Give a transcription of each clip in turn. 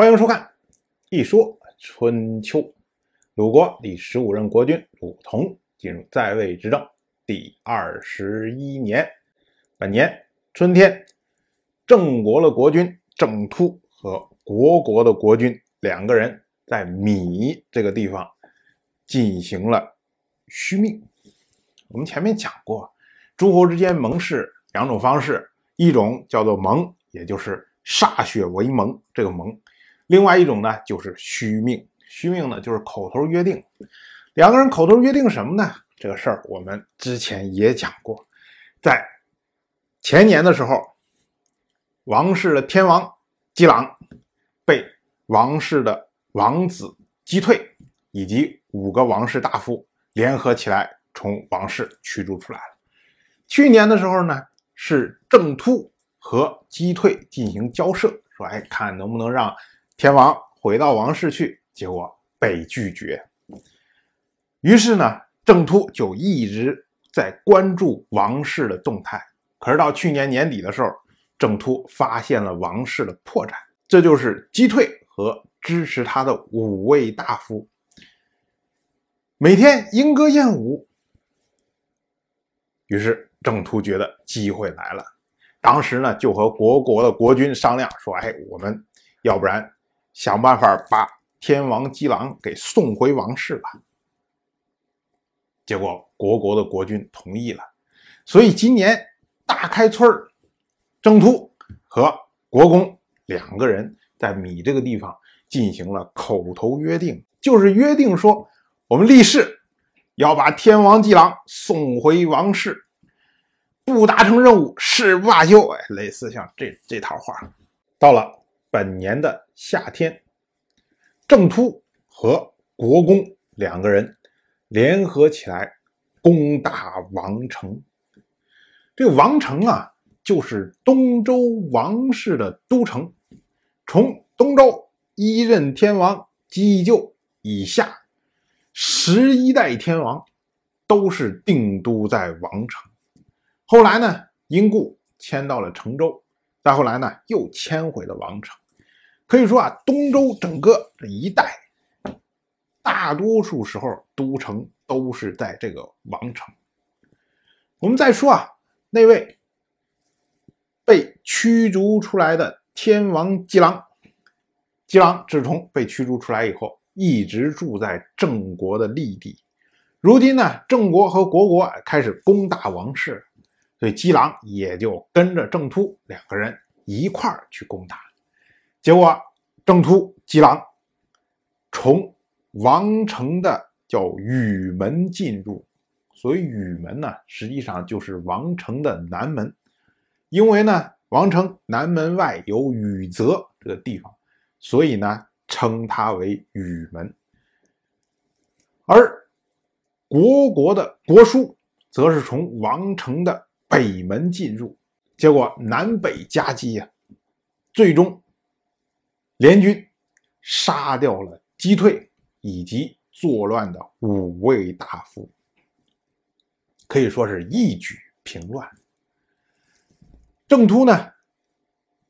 欢迎收看《一说春秋》。鲁国第十五任国君鲁同进入在位执政第二十一年，本年春天，郑国的国君郑突和国国的国君两个人在米这个地方进行了续命。我们前面讲过，诸侯之间盟誓两种方式，一种叫做盟，也就是歃血为盟，这个盟；另外一种呢，就是虚命。虚命呢，就是口头约定，两个人口头约定什么呢？这个事儿我们之前也讲过，在前年的时候，王室的天王姬朗被王室的王子击退，以及五个王室大夫联合起来。从王室驱逐出来了。去年的时候呢，是郑突和击退进行交涉，说：“哎，看能不能让天王回到王室去。”结果被拒绝。于是呢，郑突就一直在关注王室的动态。可是到去年年底的时候，郑突发现了王室的破绽，这就是击退和支持他的五位大夫每天莺歌燕舞。于是郑突觉得机会来了，当时呢就和国国的国君商量说：“哎，我们要不然想办法把天王姬狼给送回王室吧。”结果国国的国君同意了，所以今年大开村儿，郑突和国公两个人在米这个地方进行了口头约定，就是约定说我们立誓。要把天王姬狼送回王室，不达成任务誓不罢休。哎，类似像这这套话。到了本年的夏天，郑突和国公两个人联合起来攻打王城。这个王城啊，就是东周王室的都城。从东周一任天王姬就以下。十一代天王都是定都在王城，后来呢，因故迁到了成州，再后来呢，又迁回了王城。可以说啊，东周整个这一带，大多数时候都城都是在这个王城。我们再说啊，那位被驱逐出来的天王姬狼，姬狼自从被驱逐出来以后。一直住在郑国的立地，如今呢，郑国和国国开始攻打王室，所以姬狼也就跟着郑突两个人一块儿去攻打。结果郑突、击狼从王城的叫雨门进入，所以雨门呢，实际上就是王城的南门，因为呢，王城南门外有雨泽这个地方，所以呢。称它为雨门，而国国的国叔则是从王城的北门进入，结果南北夹击呀，最终联军杀掉了击退以及作乱的五位大夫，可以说是一举平乱。郑突呢，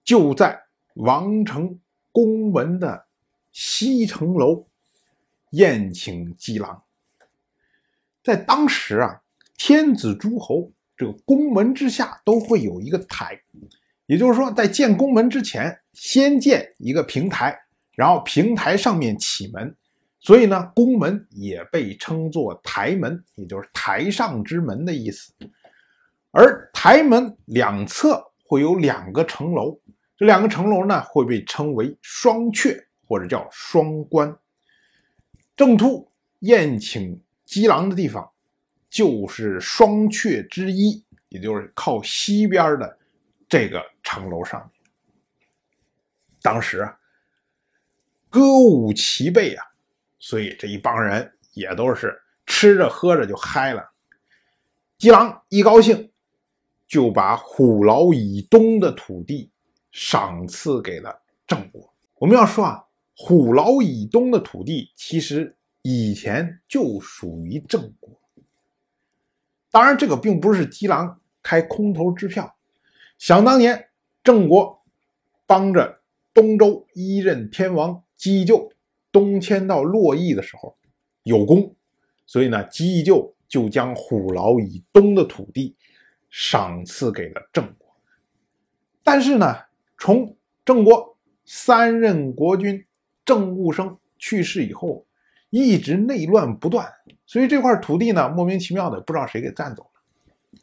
就在王城宫门的。西城楼宴请姬狼，在当时啊，天子诸侯这个宫门之下都会有一个台，也就是说，在建宫门之前，先建一个平台，然后平台上面起门，所以呢，宫门也被称作台门，也就是台上之门的意思。而台门两侧会有两个城楼，这两个城楼呢，会被称为双阙。或者叫双关，郑突宴请姬狼的地方，就是双阙之一，也就是靠西边的这个城楼上面。当时啊，歌舞齐备啊，所以这一帮人也都是吃着喝着就嗨了。姬狼一高兴，就把虎牢以东的土地赏赐给了郑国。我们要说啊。虎牢以东的土地，其实以前就属于郑国。当然，这个并不是姬狼开空头支票。想当年，郑国帮着东周一任天王姬就东迁到洛邑的时候有功，所以呢，姬就就将虎牢以东的土地赏赐给了郑国。但是呢，从郑国三任国君郑务生去世以后，一直内乱不断，所以这块土地呢，莫名其妙的不知道谁给占走了。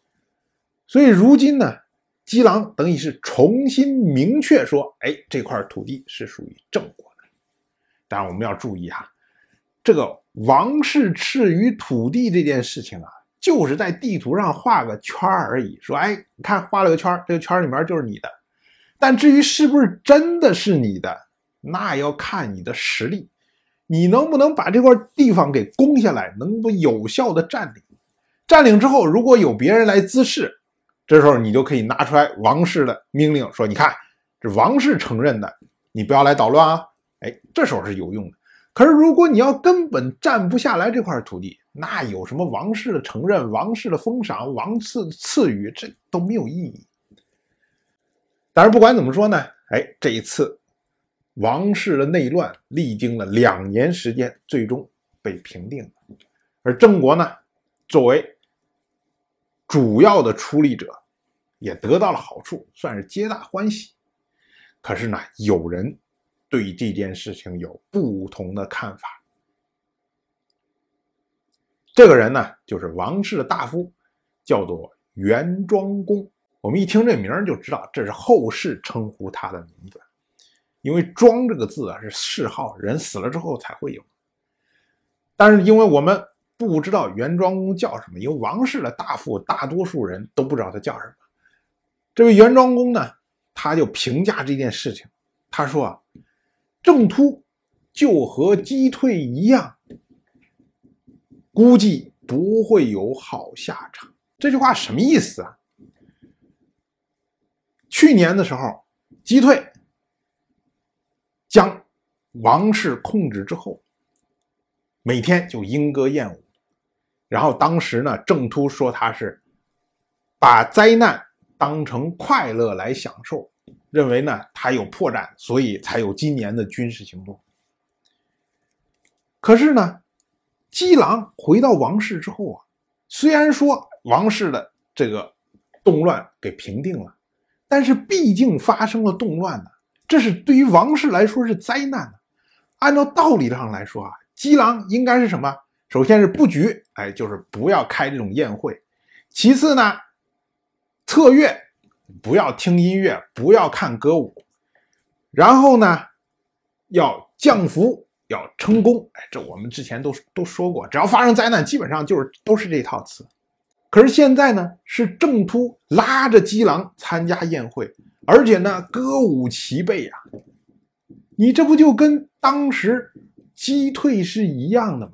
所以如今呢，姬狼等于是重新明确说，哎，这块土地是属于郑国的。当然，我们要注意哈，这个王室赐予土地这件事情啊，就是在地图上画个圈而已，说，哎，你看画了个圈，这个圈里面就是你的。但至于是不是真的是你的，那要看你的实力，你能不能把这块地方给攻下来，能不有效的占领？占领之后，如果有别人来滋事，这时候你就可以拿出来王室的命令，说：“你看，这王室承认的，你不要来捣乱啊！”哎，这时候是有用的。可是如果你要根本占不下来这块土地，那有什么王室的承认、王室的封赏、王赐赐予，这都没有意义。但是不管怎么说呢，哎，这一次王室的内乱历经了两年时间，最终被平定了。而郑国呢，作为主要的出力者，也得到了好处，算是皆大欢喜。可是呢，有人对这件事情有不同的看法。这个人呢，就是王室的大夫，叫做袁庄公。我们一听这名儿就知道，这是后世称呼他的名字，因为“庄”这个字啊是谥号，人死了之后才会有。但是因为我们不知道袁庄公叫什么，因为王室的大夫大多数人都不知道他叫什么。这位袁庄公呢，他就评价这件事情，他说：“啊，郑突就和击退一样，估计不会有好下场。”这句话什么意思啊？去年的时候，击退将王室控制之后，每天就莺歌燕舞，然后当时呢，郑突说他是把灾难当成快乐来享受，认为呢他有破绽，所以才有今年的军事行动。可是呢，姬郎回到王室之后啊，虽然说王室的这个动乱给平定了。但是毕竟发生了动乱呢，这是对于王室来说是灾难。按照道理上来说啊，姬郎应该是什么？首先是布局，哎，就是不要开这种宴会；其次呢，策乐，不要听音乐，不要看歌舞；然后呢，要降服，要称功。哎，这我们之前都都说过，只要发生灾难，基本上就是都是这套词。可是现在呢，是郑突拉着姬狼参加宴会，而且呢，歌舞齐备呀。你这不就跟当时击退是一样的吗？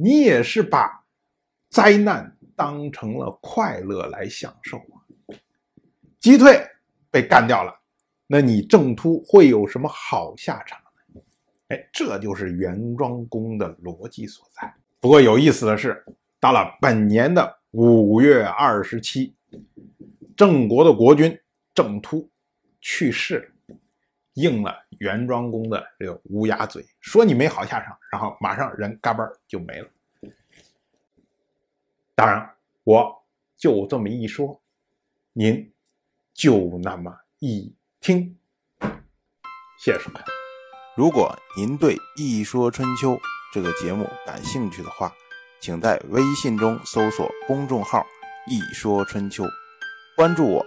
你也是把灾难当成了快乐来享受啊。击退被干掉了，那你郑突会有什么好下场呢？哎，这就是袁庄公的逻辑所在。不过有意思的是，到了本年的。五月二十七，郑国的国君郑突去世了，应了袁庄公的这个乌鸦嘴，说你没好下场，然后马上人嘎嘣就没了。当然，我就这么一说，您就那么一听。谢谢收看。如果您对《一说春秋》这个节目感兴趣的话，请在微信中搜索公众号“一说春秋”，关注我，